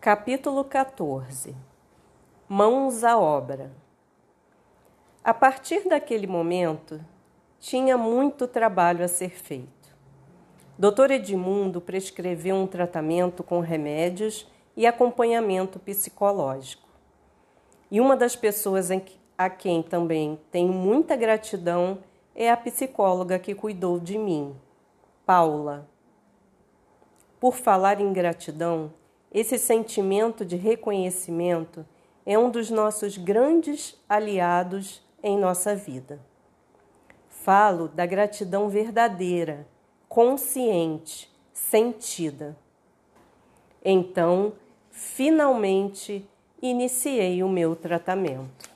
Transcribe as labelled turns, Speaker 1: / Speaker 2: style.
Speaker 1: Capítulo 14 Mãos à obra. A partir daquele momento, tinha muito trabalho a ser feito. Dr. Edmundo prescreveu um tratamento com remédios e acompanhamento psicológico. E uma das pessoas a quem também tenho muita gratidão é a psicóloga que cuidou de mim, Paula. Por falar em gratidão, esse sentimento de reconhecimento é um dos nossos grandes aliados em nossa vida. Falo da gratidão verdadeira, consciente, sentida. Então, finalmente, iniciei o meu tratamento.